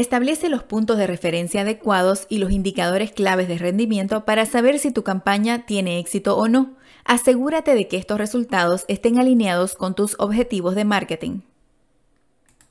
Establece los puntos de referencia adecuados y los indicadores claves de rendimiento para saber si tu campaña tiene éxito o no. Asegúrate de que estos resultados estén alineados con tus objetivos de marketing.